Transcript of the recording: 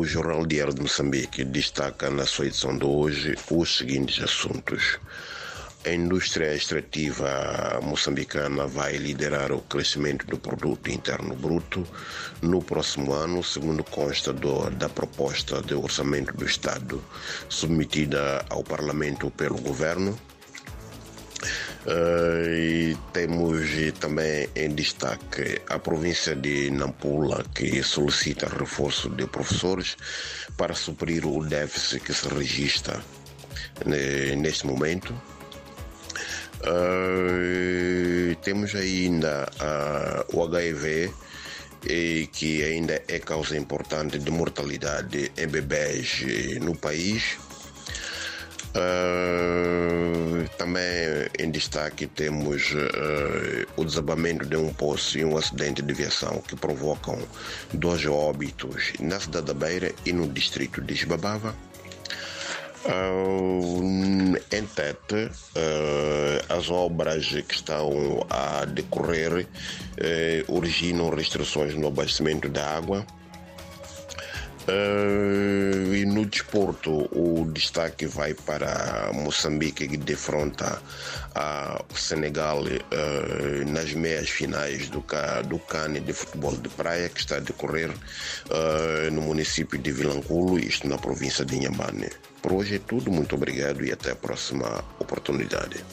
O Jornal Diário de Moçambique destaca na sua edição de hoje os seguintes assuntos. A indústria extrativa moçambicana vai liderar o crescimento do produto interno bruto no próximo ano, segundo consta do, da proposta de orçamento do Estado submetida ao Parlamento pelo governo. Uh, e temos também em destaque a província de Nampula, que solicita reforço de professores para suprir o déficit que se registra neste momento. Uh, temos ainda uh, o HIV, e que ainda é causa importante de mortalidade em bebês no país. Uh, também em destaque temos uh, o desabamento de um poço e um acidente de viação que provocam dois óbitos na cidade da Beira e no distrito de Esbabava. Uh, em Tete, uh, as obras que estão a decorrer uh, originam restrições no abastecimento da água. Desporto, o destaque vai para Moçambique, que defronta a Senegal uh, nas meias finais do, do CAN de futebol de praia, que está a decorrer uh, no município de Vilanculo, isto na província de Inhambane. Por hoje é tudo, muito obrigado e até a próxima oportunidade.